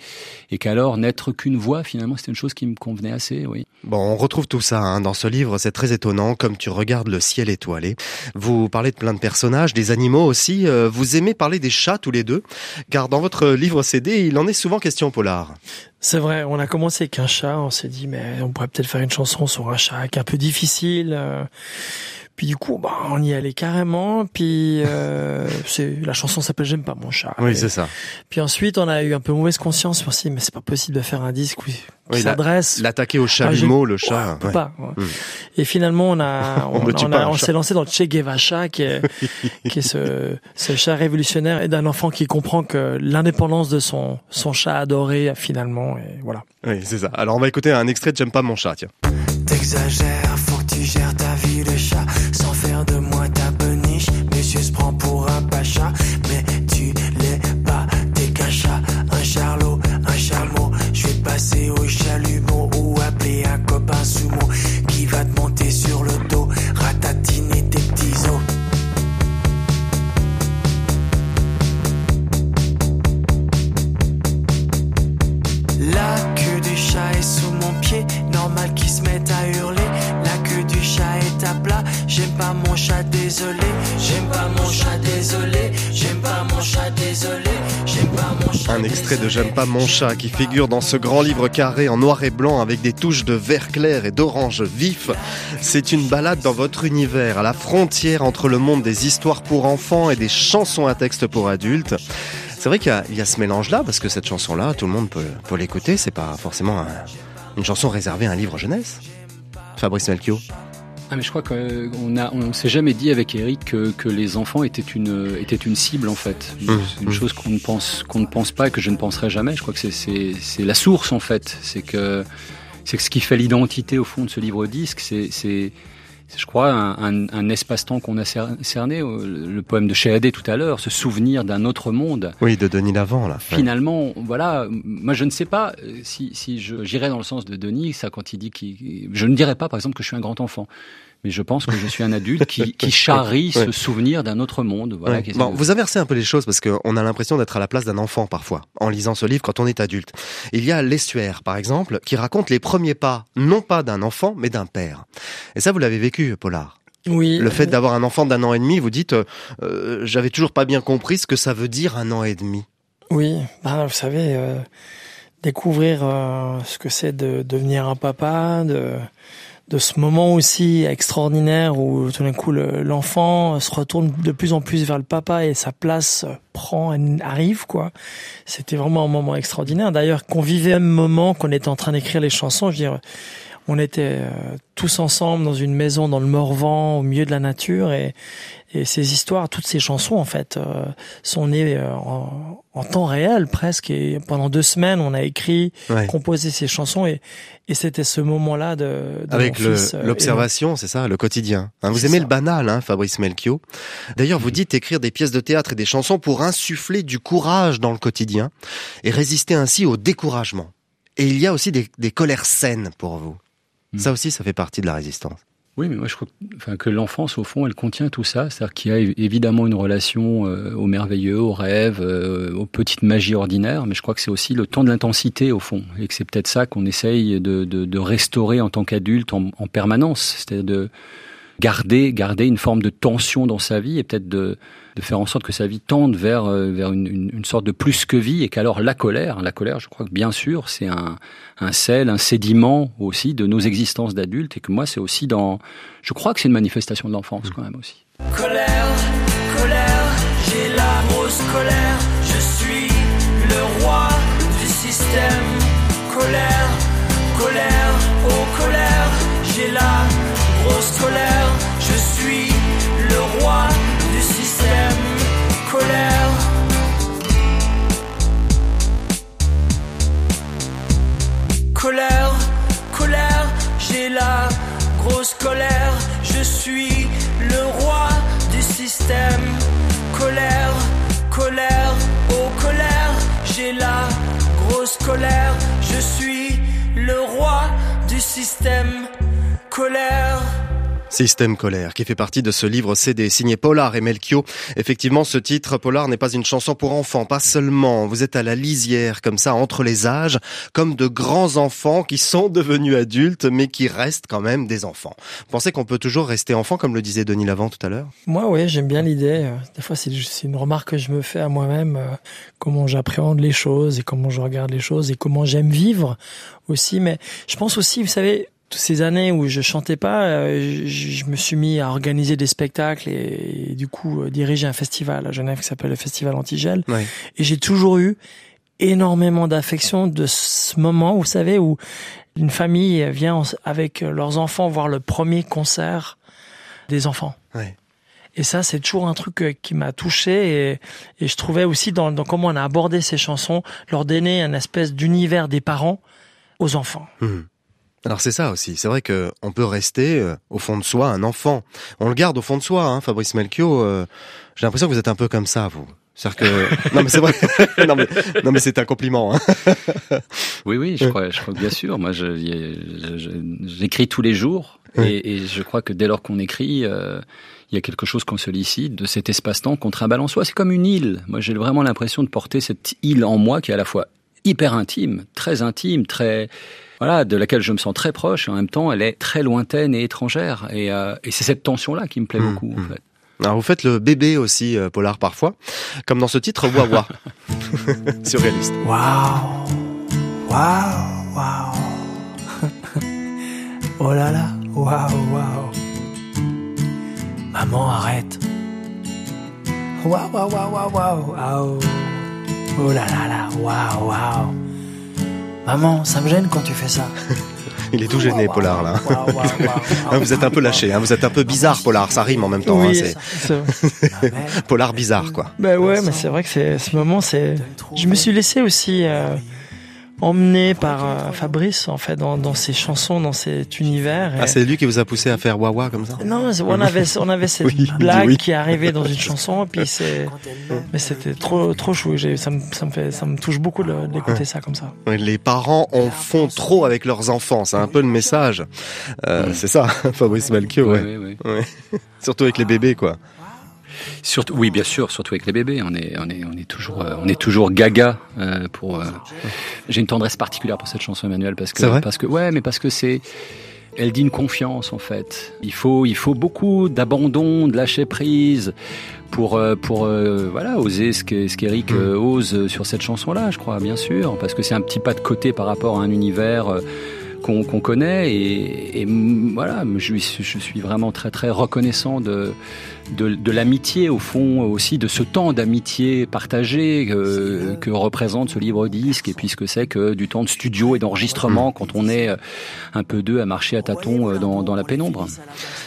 et qu'alors n'être qu'une voix finalement c'était une chose qui me convenait assez oui Bon, on retrouve tout ça hein, dans ce livre, c'est très étonnant, comme tu regardes le ciel étoilé. Vous parlez de plein de personnages, des animaux aussi. euh, vous aimez parler des chats tous les deux, car dans votre livre CD, il en est souvent question, Polar. C'est vrai, on a commencé avec un chat, on s'est dit mais on pourrait peut-être faire une chanson sur un chat qui est un peu difficile. euh. Puis du coup, bah, on y allait carrément. Puis euh, c'est la chanson s'appelle J'aime pas mon chat. Oui, Et- c'est ça. Puis ensuite, on a eu un peu mauvaise conscience. On s'est dit mais c'est pas possible de faire un disque qui, qui Oui, la- s'adresse. L'attaquer au Ah, chalumeau, le Ouais, chat. on peut ouais. pas. ouais. Mm. Et finalement, on a, On on, on pas on s'est lancé dans le Che Guevara, qui est, qui est ce, ce chat révolutionnaire et d'un enfant qui comprend que l'indépendance de son, son chat adoré, finalement, et voilà. Oui, c'est ça. Alors, on va écouter un extrait de J'aime pas mon chat, tiens. T'exagères, faut que tu gères ta de chat sans faire de moi ta peniche. Monsieur se prend pour extrait de J'aime pas mon chat qui figure dans ce grand livre carré en noir et blanc avec des touches de vert clair et d'orange vif. C'est une balade dans votre univers, à la frontière entre le monde des histoires pour enfants et des chansons à texte pour adultes. C'est vrai qu'il y a, ce mélange-là, parce que cette chanson-là, tout le monde peut, peut l'écouter, c'est pas forcément un- une chanson réservée à un livre jeunesse. Fabrice Melchior. Ah mais je crois qu'on a on s'est jamais dit avec Eric que, que les enfants étaient une étaient une cible en fait. Mmh, c'est une mmh. chose qu'on ne pense qu'on ne pense pas et que je ne penserai jamais. Je crois que c'est c'est c'est la source en fait. C'est que c'est que ce qui fait l'identité au fond de ce livre disque c'est, je crois, un, un, un espace-temps qu'on a cer- cerné, euh, le poème de Chéadé tout à l'heure, se souvenir d'un autre monde. Oui, de Denis Lavant, là. Ouais. Finalement, voilà, moi je ne sais pas euh, si, si je- j'irais dans le sens de Denis, ça quand il dit qu'il... Je ne dirais pas par exemple que je suis un grand enfant, mais je pense que je suis un adulte qui, qui charrie Ouais. ce souvenir d'un autre monde. Voilà, Ouais. Bon, vous inversez un peu les choses parce qu'on a l'impression d'être à la place d'un enfant parfois en lisant ce livre quand on est adulte. Il y a l'estuaire, par exemple, qui raconte les premiers pas, non pas d'un enfant, mais d'un père. Et ça, vous l'avez vécu, Polar. Oui. Le fait d'avoir un enfant d'un an et demi, vous dites, euh, euh, j'avais toujours pas bien compris ce que ça veut dire un an et demi. Oui, bah, vous savez, euh, découvrir euh, ce que c'est de devenir un papa, de, de ce moment aussi extraordinaire où tout d'un coup le- l'enfant se retourne de plus en plus vers le papa et sa place prend, arrive quoi. C'était vraiment un moment extraordinaire. D'ailleurs, qu'on vivait un moment qu'on était en train d'écrire les chansons, je veux dire, on était euh, tous ensemble dans une maison dans le Morvan, au milieu de la nature, et, et ces histoires, toutes ces chansons en fait, euh, sont nées euh, en, en temps réel presque. Et pendant deux semaines, on a écrit, Ouais. composé ces chansons, et, et c'était ce moment-là de, de Avec le- euh, l'observation, c'est ça, le quotidien. Hein, vous aimez ça. le banal, hein, Fabrice Melchior. D'ailleurs, vous dites écrire des pièces de théâtre et des chansons pour insuffler du courage dans le quotidien et résister ainsi au découragement. Et il y a aussi des, des colères saines pour vous. Mm. Ça aussi, ça fait partie de la résistance. Oui, mais moi je crois que, enfin, que l'enfance, au fond, elle contient tout ça. C'est-à-dire qu'il y a évidemment une relation euh, au merveilleux, au rêve, euh, aux petites magies ordinaires, mais je crois que c'est aussi le temps de l'intensité, au fond. Et que c'est peut-être ça qu'on essaye de, de, de restaurer en tant qu'adulte en, en permanence. C'est-à-dire de garder, garder une forme de tension dans sa vie et peut-être de, de faire en sorte que sa vie tende vers, euh, vers une, une, sorte de plus que vie et qu'alors la colère, la colère, je crois que bien sûr, c'est un, un sel, un sédiment aussi de nos existences d'adultes et que moi, c'est aussi dans, je crois que c'est une manifestation de l'enfance quand même aussi. Colère, colère, j'ai la grosse colère. Je suis le roi du système. Colère, colère, oh colère, j'ai la grosse. Colère, colère, colère, j'ai la grosse colère, je suis le roi du système. Colère, colère, oh colère, j'ai la grosse colère, je suis le roi du système. Colère. Système colère, qui fait partie de ce livre CD signé Polar et Melchior. Effectivement, ce titre, Polar, n'est pas une chanson pour enfants, pas seulement. Vous êtes à la lisière, comme ça, entre les âges, comme de grands enfants qui sont devenus adultes, mais qui restent quand même des enfants. Vous pensez qu'on peut toujours rester enfant, comme le disait Denis Lavant tout à l'heure? Moi, oui, j'aime bien l'idée. Euh, Des fois, c'est une remarque que je me fais à moi-même, euh, comment j'appréhende les choses et comment je regarde les choses et comment j'aime vivre aussi. Mais je pense aussi, vous savez, toutes ces années où je chantais pas, euh, je, je me suis mis à organiser des spectacles et, et du coup euh, diriger un festival à Genève qui s'appelle le Festival Antigel. Oui. Et j'ai toujours eu énormément d'affection de ce moment, vous savez, où une famille vient en- avec leurs enfants voir le premier concert des enfants. Et ça, c'est toujours un truc euh, qui m'a touché et, et je trouvais aussi dans, dans comment on a abordé ces chansons, leur donner un espèce d'univers des parents aux enfants. Hmm. Alors c'est ça aussi. C'est vrai que on peut rester euh, au fond de soi un enfant. On le garde au fond de soi, hein, Fabrice Melchior. euh, J'ai l'impression que vous êtes un peu comme ça, vous. C'est-à-dire que non mais c'est vrai. non mais non mais c'est un compliment. Hein. Oui, oui, je crois, je crois que bien sûr. Moi, je- je- je- j'écris tous les jours Oui. et, et je crois que dès lors qu'on écrit, euh, il y a quelque chose qu'on sollicite de cet espace-temps qu'on en soi. C'est comme une île. Moi, j'ai vraiment l'impression de porter cette île en moi qui est à la fois hyper intime, très intime, très voilà, de laquelle je me sens très proche. Et en même temps, elle est très lointaine et étrangère. Et, euh, et c'est cette tension-là qui me plaît Mm, beaucoup, en fait. Alors vous faites le bébé aussi, euh, Polar parfois, comme dans ce titre Wawa. Surréaliste. Waouh Waouh Waouh Oh là là Waouh Waouh Maman, arrête Waouh Waouh Waouh Waouh Waouh Waouh Oh là là là Waouh Waouh Maman, ça me gêne quand tu fais ça. Il est tout gêné, Polar là. Hein, vous êtes un peu lâché, hein, vous êtes un peu bizarre, Polar. Ça rime en même temps. hein, Oui, c'est- Polar bizarre, quoi. Ben ouais, mais c'est vrai que c'est ce moment, c'est. Je me suis laissé aussi euh, emmener par euh, Fabrice en fait dans, dans ses chansons, dans cet univers. et- Ah, c'est lui qui vous a poussé à faire Wawa comme ça non, c'est- on avait on avait cette Oui, blague oui. qui arrivait dans une chanson, et puis c'est. Mais c'était trop trop chou. Ça me ça me fait ça me touche beaucoup d'écouter ça comme ça. Les parents en font trop avec leurs enfants, c'est un peu le message. Euh, C'est ça, Fabrice Melchior, ouais. Oui, oui, oui. Ouais. Surtout avec les bébés, quoi. Surtout, oui, bien sûr, surtout avec les bébés, on est, on est, on est toujours, euh, on est toujours gaga euh, pour. euh, J'ai une tendresse particulière pour cette chanson, Emmanuel, parce que, parce que, ouais, mais parce que c'est, elle dit une confiance en fait. Il faut, il faut beaucoup d'abandon, de lâcher prise pour, pour, euh, voilà, oser ce que, ce qu'Eric Mm. euh, ose sur cette chanson-là, je crois, bien sûr, parce que c'est un petit pas de côté par rapport à un univers. euh, qu'on connaît et, et, voilà je, suis- je suis vraiment très très reconnaissant de de, de l'amitié au fond aussi de ce temps d'amitié partagé euh, que représente ce livre disque et puis ce que c'est que du temps de studio et d'enregistrement quand on est euh, un peu deux à marcher à tâtons euh, dans, dans la pénombre.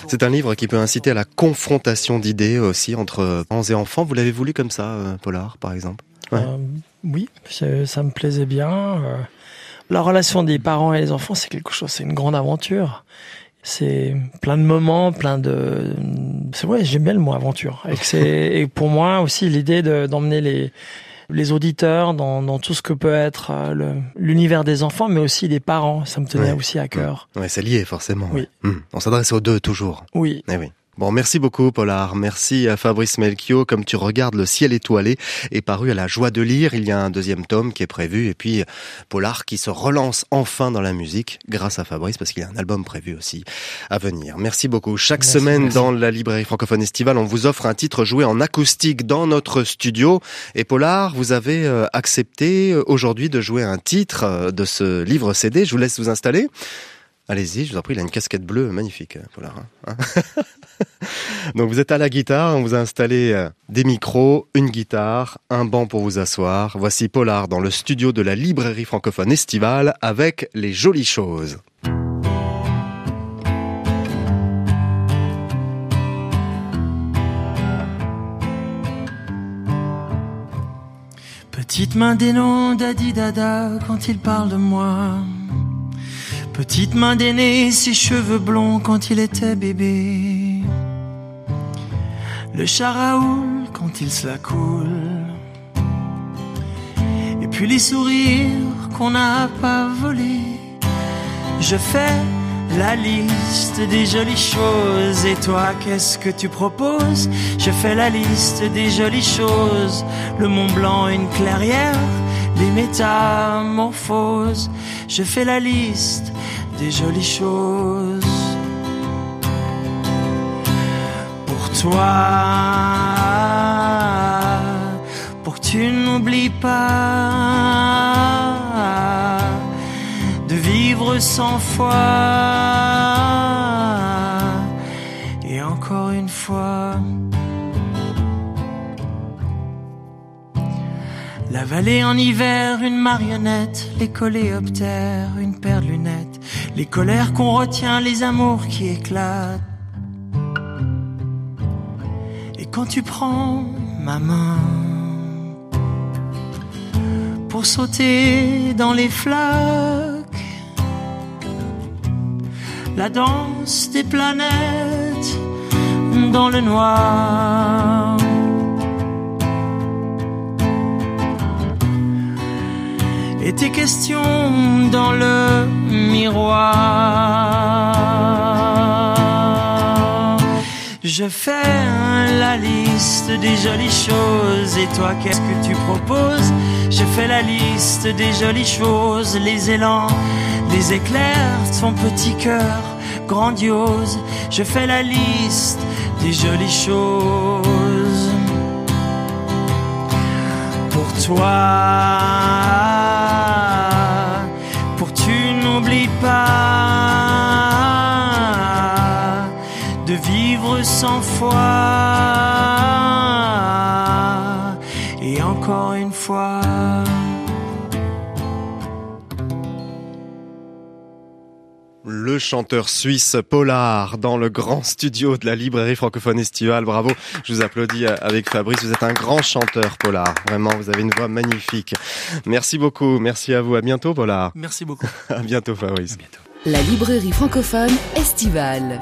C'est un livre qui peut inciter à la confrontation d'idées aussi entre parents et enfants. Vous l'avez voulu comme ça, euh, Polar, par exemple? Ouais. Euh, oui, ça me plaisait bien. euh. La relation des parents et des enfants, c'est quelque chose, c'est une grande aventure. C'est plein de moments, plein de. C'est ouais, j'aime bien le mot aventure. Et, que et pour moi aussi l'idée de- d'emmener les les auditeurs dans, dans tout ce que peut être euh, l'univers des enfants, mais aussi des parents. Ça me tenait Ouais. aussi à cœur. Ouais, c'est lié forcément. Oui. ouais. Hmm. On s'adresse aux deux toujours. Oui. Eh oui. Bon, merci beaucoup, Polar. Merci à Fabrice Melchior. Comme tu regardes le ciel étoilé est paru à la joie de lire. Il y a un deuxième tome qui est prévu. Et puis, Polar qui se relance enfin dans la musique grâce à Fabrice parce qu'il y a un album prévu aussi à venir. Merci beaucoup. Chaque Merci, semaine merci. dans la librairie francophone estivale, on vous offre un titre joué en acoustique dans notre studio. Et Polar, vous avez euh, accepté euh, aujourd'hui de jouer un titre euh, de ce livre CD. Je vous laisse vous installer. Allez-y, je vous en prie, il a une casquette bleue magnifique, euh, Polar. hein. Donc vous êtes à la guitare, on vous a installé euh, des micros, une guitare, un banc pour vous asseoir. Voici Polar dans le studio de la librairie francophone estivale avec les jolies choses. Petite main des noms d'Adi Dada quand il parle de moi. Petite main d'aîné, ses cheveux blonds quand il était bébé. Le charaoul quand il se la coule. Et puis les sourires qu'on n'a pas volés. Je fais la liste des jolies choses. Et toi, qu'est-ce que tu proposes? Je fais la liste des jolies choses. Le Mont Blanc, une clairière, les métamorphoses. Je fais la liste des jolies choses. Pour toi, pour que tu n'oublies pas de vivre sans foi. La vallée en hiver, une marionnette, les coléoptères, une paire de lunettes, les colères qu'on retient, les amours qui éclatent. Et quand tu prends ma main pour sauter dans les flaques, la danse des planètes dans le noir. Et tes questions dans le miroir. Je fais la liste des jolies choses et toi qu'est-ce que tu proposes? Je fais la liste des jolies choses, les élans, les éclairs, ton petit cœur grandiose. Je fais la liste des jolies choses pour toi. De vivre sans foi. Et encore une fois. Le chanteur suisse Polar dans le grand studio de la librairie francophone estivale. Bravo, je vous applaudis avec Fabrice. Vous êtes un grand chanteur, Polar. Vraiment, vous avez une voix magnifique. Merci beaucoup. Merci à vous. À bientôt, Polar. Merci beaucoup. À bientôt, Fabrice. La librairie francophone estivale.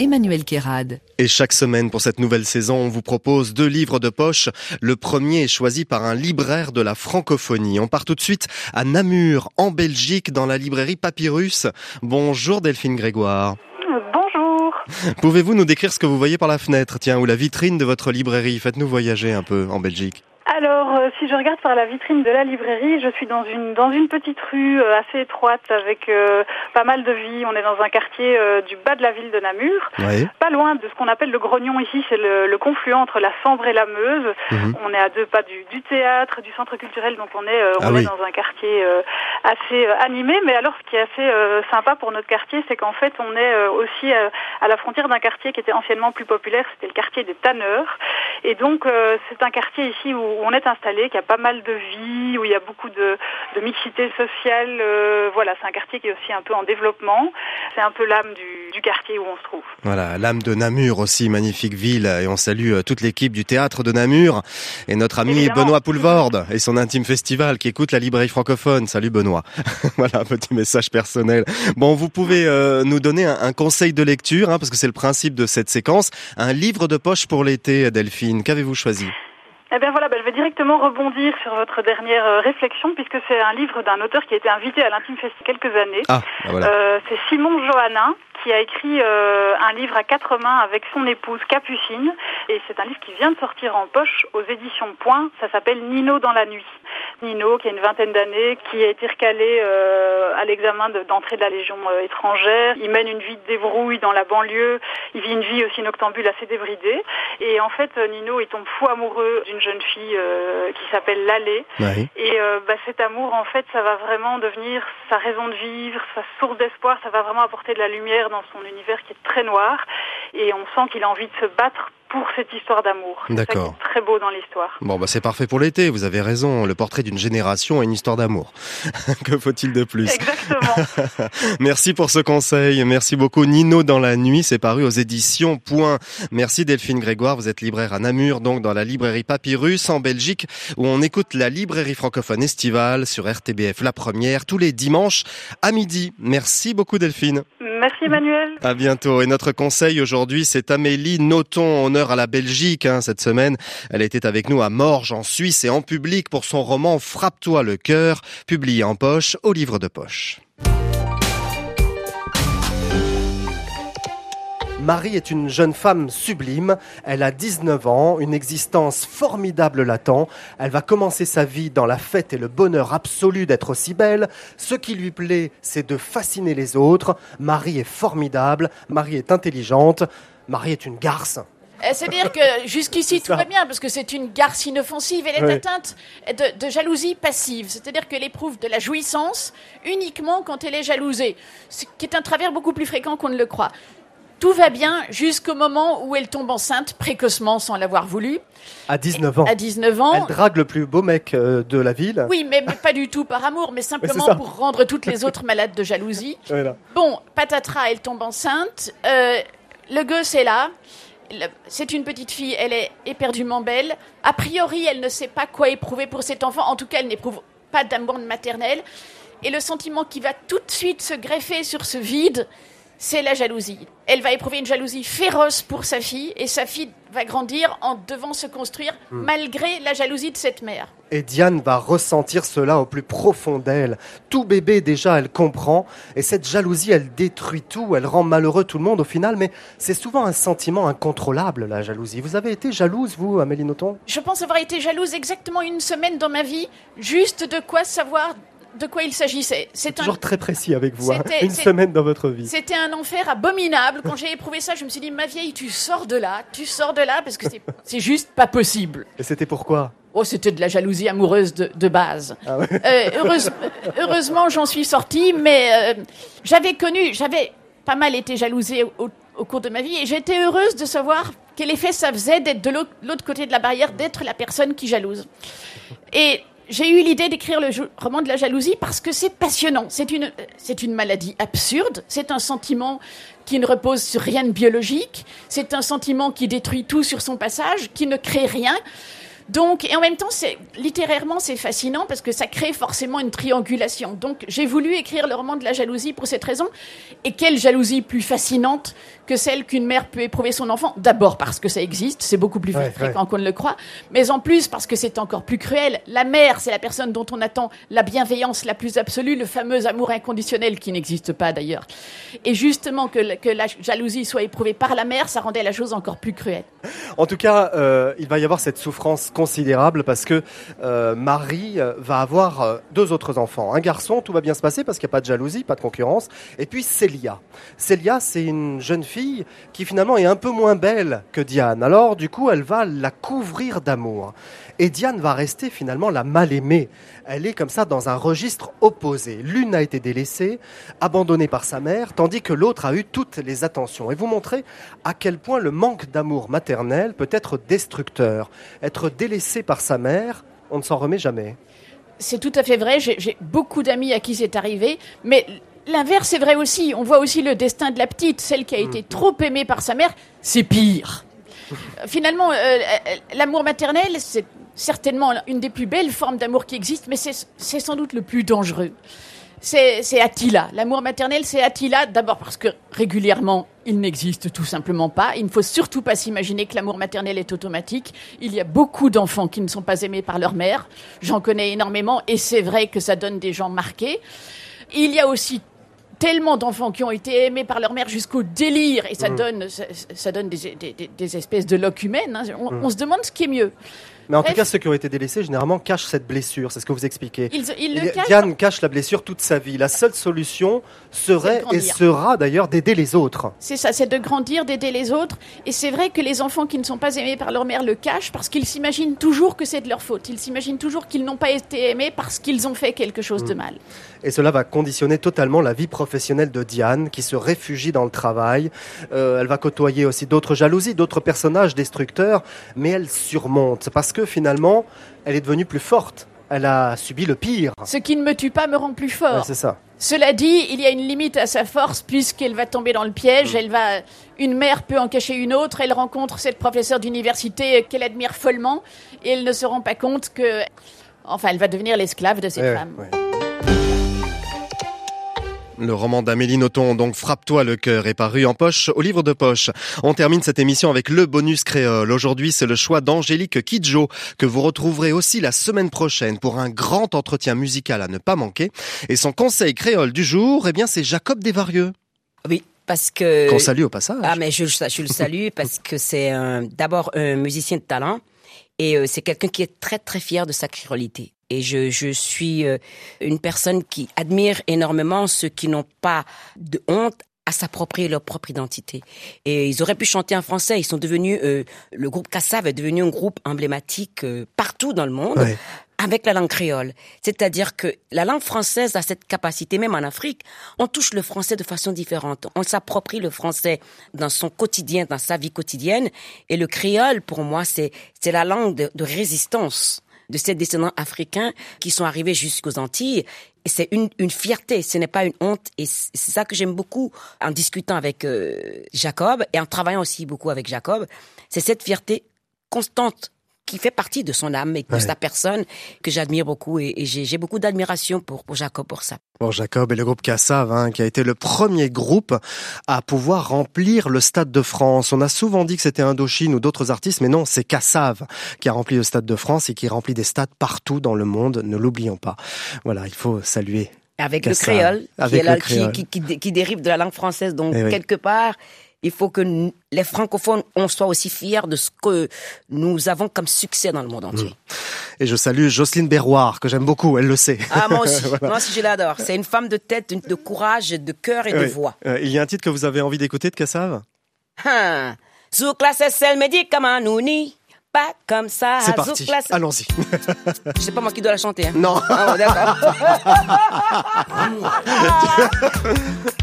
Emmanuel Kérad. Et chaque semaine pour cette nouvelle saison, on vous propose deux livres de poche. Le premier est choisi par un libraire de la francophonie. On part tout de suite à Namur, en Belgique, dans la librairie Papyrus. Bonjour Delphine Grégoire. Bonjour. Pouvez-vous nous décrire ce que vous voyez par la fenêtre, tiens, ou la vitrine de votre librairie? Faites-nous voyager un peu en Belgique. Alors, euh, si je regarde par la vitrine de la librairie, je suis dans une dans une petite rue euh, assez étroite avec euh, pas mal de vie. On est dans un quartier euh, du bas de la ville de Namur, pas loin de ce qu'on appelle le Grognon ici. C'est le, le confluent entre la Sambre et la Meuse. Mhm. On est à deux pas du, du théâtre, du centre culturel, donc on est euh, on Ah est oui. dans un quartier euh, assez animé. Mais alors, ce qui est assez euh, sympa pour notre quartier, c'est qu'en fait, on est euh, aussi euh, à la frontière d'un quartier qui était anciennement plus populaire. C'était le quartier des tanneurs. Et donc, euh, c'est un quartier ici où on est installé, qui a pas mal de vie, où il y a beaucoup de, de mixité sociale. euh, voilà, c'est un quartier qui est aussi un peu en développement. C'est un peu l'âme du, du quartier où on se trouve. Voilà, l'âme de Namur aussi, magnifique ville. Et on salue euh, toute l'équipe du théâtre de Namur et notre ami Évidemment. Benoît Poulvorde et son intime festival qui écoute la librairie francophone. Salut Benoît. voilà, petit message personnel. Bon, vous pouvez euh, nous donner un, un conseil de lecture, hein, parce que c'est le principe de cette séquence. Un livre de poche pour l'été, Delphine. Qu'avez-vous choisi? Eh bien voilà, ben, je vais directement rebondir sur votre dernière euh, réflexion, puisque c'est un livre d'un auteur qui a été invité à l'Intime Fest il y a quelques années. Ah, voilà. Euh, c'est Simon Johannin qui a écrit euh, un livre à quatre mains avec son épouse Capucine. Et c'est un livre qui vient de sortir en poche aux éditions Point. Ça s'appelle Nino dans la nuit. Nino, qui a une vingtaine d'années, qui a été recalé euh, à l'examen de- d'entrée de la Légion euh, étrangère. Il mène une vie de débrouille dans la banlieue. Il vit une vie aussi noctambule assez débridée. Et en fait, Nino, il tombe fou amoureux d'une jeune fille euh, qui s'appelle Lalé. Ouais. Et euh, bah, cet amour, en fait, ça va vraiment devenir sa raison de vivre, sa source d'espoir. Ça va vraiment apporter de la lumière dans son univers qui est très noir. et on sent qu'il a envie de se battre pour cette histoire d'amour. D'accord. très beau dans l'histoire. Bon, bah c'est parfait pour l'été, vous avez raison. Le portrait d'une génération et une histoire d'amour. que faut-il de plus? Exactement. Merci pour ce conseil. Merci beaucoup. Nino dans la nuit, c'est paru aux éditions Point. Merci Delphine Grégoire. Vous êtes libraire à Namur, donc dans la librairie Papyrus en Belgique, où on écoute la librairie francophone estivale sur RTBF La Première tous les dimanches à midi. Merci beaucoup Delphine. Merci Emmanuel. À bientôt. Et notre conseil aujourd'hui, c'est Amélie Nothomb, à la Belgique. hein, cette semaine, elle était avec nous à Morges, en Suisse et en public pour son roman Frappe-toi le cœur, publié en poche au livre de poche. Marie est une jeune femme sublime. Elle a 19 ans, une existence formidable l'attend. Elle va commencer sa vie dans la fête et le bonheur absolu d'être aussi belle. Ce qui lui plaît, c'est de fasciner les autres. Marie est formidable. Marie est intelligente. Marie est une garce. Euh, C'est-à-dire que jusqu'ici tout va bien parce que c'est une garce inoffensive. Elle est Oui. atteinte de, de jalousie passive, c'est-à-dire qu'elle éprouve de la jouissance uniquement quand elle est jalousée, ce qui est un travers beaucoup plus fréquent qu'on ne le croit. Tout va bien jusqu'au moment où elle tombe enceinte précocement sans l'avoir voulu, À 19 ans. à 19 ans. Elle drague le plus beau mec euh, de la ville. Oui, mais, mais pas du tout par amour, mais simplement pour rendre toutes les autres malades de jalousie. Voilà. Bon, patatras, elle tombe enceinte. Euh, le gosse est là. C'est une petite fille, elle est éperdument belle. A priori, elle ne sait pas quoi éprouver pour cet enfant. En tout cas, elle n'éprouve pas d'amour maternel. Et le sentiment qui va tout de suite se greffer sur ce vide, c'est la jalousie. Elle va éprouver une jalousie féroce pour sa fille, et sa fille va grandir en devant se construire Hmm. malgré la jalousie de cette mère. Et Diane va ressentir cela au plus profond d'elle. Tout bébé déjà, elle comprend. Et cette jalousie, elle détruit tout, elle rend malheureux tout le monde au final. Mais c'est souvent un sentiment incontrôlable, la jalousie. Vous avez été jalouse, vous, Amélie Nothomb? Je pense avoir été jalouse exactement une semaine dans ma vie, juste de quoi savoir de quoi il s'agissait. C'est un, Toujours très précis avec vous. hein. Une semaine dans votre vie. c'était un enfer abominable. Quand j'ai éprouvé ça, je me suis dit, ma vieille, tu sors de là, tu sors de là, parce que c'est- juste pas possible. Et c'était pourquoi Oh, c'était de la jalousie amoureuse de, de base. Ah ouais. Euh, heureuse- heureusement, j'en suis sortie, mais euh, j'avais connu, j'avais pas mal été jalousée au, au cours de ma vie, et j'étais heureuse de savoir quel effet ça faisait d'être de l'autre côté de la barrière, d'être la personne qui jalouse. Et j'ai eu l'idée d'écrire le roman de la jalousie parce que c'est passionnant. C'est une, c'est une maladie absurde. C'est un sentiment qui ne repose sur rien de biologique. C'est un sentiment qui détruit tout sur son passage, qui ne crée rien. Donc, et en même temps, c'est littérairement c'est fascinant parce que ça crée forcément une triangulation. Donc, j'ai voulu écrire le roman de la jalousie pour cette raison. Et quelle jalousie plus fascinante que celle qu'une mère peut éprouver son enfant? D'abord parce que ça existe, c'est beaucoup plus Ouais, fréquent qu'on ne le croit, mais en plus parce que c'est encore plus cruel. La mère, c'est la personne dont on attend la bienveillance la plus absolue, le fameux amour inconditionnel qui n'existe pas d'ailleurs. Et justement que, la- que la jalousie soit éprouvée par la mère, ça rendait la chose encore plus cruelle. En tout cas, euh, il va y avoir cette souffrance considérable parce que euh, Marie euh, va avoir euh, deux autres enfants. Un garçon, tout va bien se passer parce qu'il n'y a pas de jalousie, pas de concurrence. Et puis Célia. Célia, c'est une jeune fille qui finalement est un peu moins belle que Diane. Alors, du coup, elle va la couvrir d'amour. Et Diane va rester finalement la mal aimée. Elle est comme ça dans un registre opposé. L'une a été délaissée, abandonnée par sa mère, tandis que l'autre a eu toutes les attentions. Et vous montrez à quel point le manque d'amour maternel peut être destructeur. Être délaissé par sa mère, on ne s'en remet jamais. C'est tout à fait vrai. J'ai j'ai beaucoup d'amis à qui c'est arrivé, mais l'inverse est vrai aussi. On voit aussi le destin de la petite, celle qui a été trop aimée par sa mère. C'est pire. Finalement, euh, euh, l'amour maternel, c'est certainement une des plus belles formes d'amour qui existent, mais c'est sans doute le plus dangereux. C'est Attila. L'amour maternel, c'est Attila. D'abord parce que régulièrement, il n'existe tout simplement pas. Il ne faut surtout pas s'imaginer que l'amour maternel est automatique. Il y a beaucoup d'enfants qui ne sont pas aimés par leur mère. J'en connais énormément et c'est vrai que ça donne des gens marqués. Il y a aussi tellement d'enfants qui ont été aimés par leur mère jusqu'au délire et ça donne ça, ça donne des, des- des- des espèces de loques humaines. hein. On, on se demande ce qui est mieux. Mais en Bref. tout cas, ceux qui ont été délaissés, généralement, cachent cette blessure. C'est ce que vous expliquez. Ils, ils le cachent. Diane cache la blessure toute sa vie. La seule solution serait et sera d'ailleurs d'aider les autres. C'est ça, c'est de grandir, d'aider les autres. Et c'est vrai que les enfants qui ne sont pas aimés par leur mère le cachent parce qu'ils s'imaginent toujours que c'est de leur faute. Ils s'imaginent toujours qu'ils n'ont pas été aimés parce qu'ils ont fait quelque chose de Mm. mal. Et cela va conditionner totalement la vie professionnelle de Diane, qui se réfugie dans le travail. Euh, elle va côtoyer aussi d'autres jalousies, d'autres personnages destructeurs, mais elle surmonte parce que finalement, elle est devenue plus forte. Elle a subi le pire. Ce qui ne me tue pas me rend plus Ouais, fort. c'est ça. Cela dit, il y a une limite à sa force puisqu'elle va tomber dans le Mm. piège. Elle va, une mère peut en cacher une autre. Elle rencontre cette professeure d'université qu'elle admire follement et elle ne se rend pas compte que, enfin, elle va devenir l'esclave de cette Ouais, femme. ouais. Le roman d'Amélie Nothomb, donc Frappe-toi le cœur, est paru en poche au livre de poche. On termine cette émission avec le bonus créole. Aujourd'hui, c'est le choix d'Angélique Kidjo, que vous retrouverez aussi la semaine prochaine pour un grand entretien musical à ne pas manquer. Et son conseil créole du jour, eh bien, c'est Jacob Desvarieux. Oui, parce que... Qu'on salue au passage. Ah, mais je, je le salue parce que c'est d'abord un musicien de talent et euh, c'est quelqu'un qui est très, très fier de sa créolité. Et je, je suis euh, une personne qui admire énormément ceux qui n'ont pas de honte à s'approprier leur propre identité. Et ils auraient pu chanter en français. Ils sont devenus, euh, le groupe Kassav est devenu un groupe emblématique euh, partout dans le monde Ouais. avec la langue créole. C'est-à-dire que la langue française a cette capacité, même en Afrique, on touche le français de façon différente. On s'approprie le français dans son quotidien, dans sa vie quotidienne. Et le créole, pour moi, c'est, c'est la langue de, de résistance de ces descendants africains qui sont arrivés jusqu'aux Antilles. Et c'est une, une fierté, ce n'est pas une honte. Et c'est ça que j'aime beaucoup en discutant avec euh, Jacob et en travaillant aussi beaucoup avec Jacob. C'est cette fierté constante qui fait partie de son âme et de Ouais. sa personne que j'admire beaucoup et, et j'ai beaucoup d'admiration pour, pour Jacob pour ça. Bon, Jacob et le groupe Cassav, hein, qui a été le premier groupe à pouvoir remplir le Stade de France. On a souvent dit que c'était Indochine ou d'autres artistes, mais non, c'est Cassav qui a rempli le Stade de France et qui remplit des stades partout dans le monde. Ne l'oublions pas. Voilà, il faut saluer. Avec le créole, qui, Avec là, le qui, créole. qui, qui, dé- qui dérive de la langue française. Donc, Eh oui. quelque part, il faut que les francophones, on soit aussi fiers de ce que nous avons comme succès dans le monde entier. Et je salue Jocelyne Berroir, que j'aime beaucoup, elle le sait. Ah, moi aussi. Voilà. Moi aussi, je l'adore. C'est une femme de tête, de courage, de cœur et de voix. Euh, il y a un titre que vous avez envie d'écouter de Cassav Hein. Pas comme ça. C'est parti, allons-y. C'est pas moi qui dois la chanter. Hein. Non. Ah, bon, d'accord.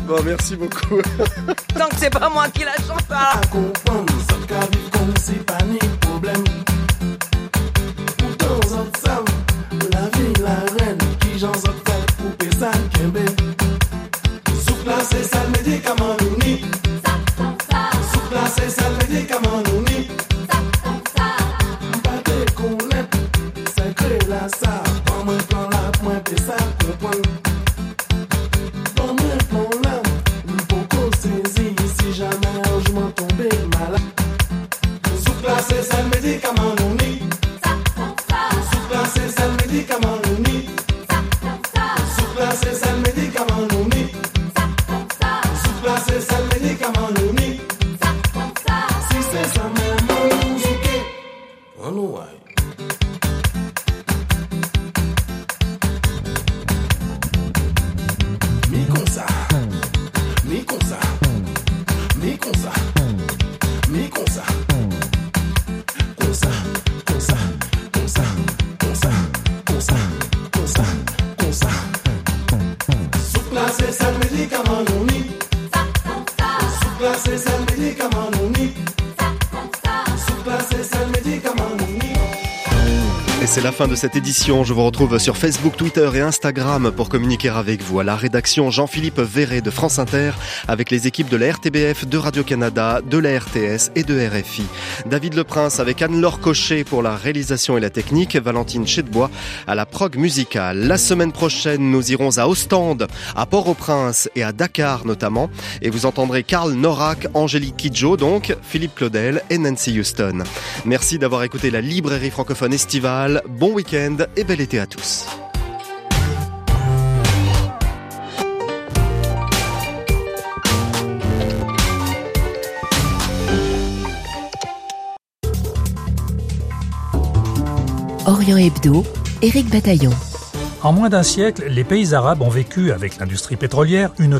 Bon, merci beaucoup. Donc c'est pas moi qui la chante. ah. ça fin de cette édition. Je vous retrouve sur Facebook, Twitter et Instagram pour communiquer avec vous. À la rédaction, Jean-Philippe Verret de France Inter avec les équipes de la RTBF, de Radio-Canada, de la RTS et de RFI. David Leprince avec Anne-Laure Cochet pour la réalisation et la technique. Valentine Chetbois à la prog musicale. La semaine prochaine, nous irons à Ostende, à Port-au-Prince et à Dakar notamment. Et vous entendrez Karl Norak, Angélique Kidjo donc, Philippe Claudel et Nancy Houston. Merci d'avoir écouté la librairie francophone estivale. Bon week-end et bel été à tous. Orient Hebdo, Éric Bataillon. En moins d'un siècle, les pays arabes ont vécu, avec l'industrie pétrolière, une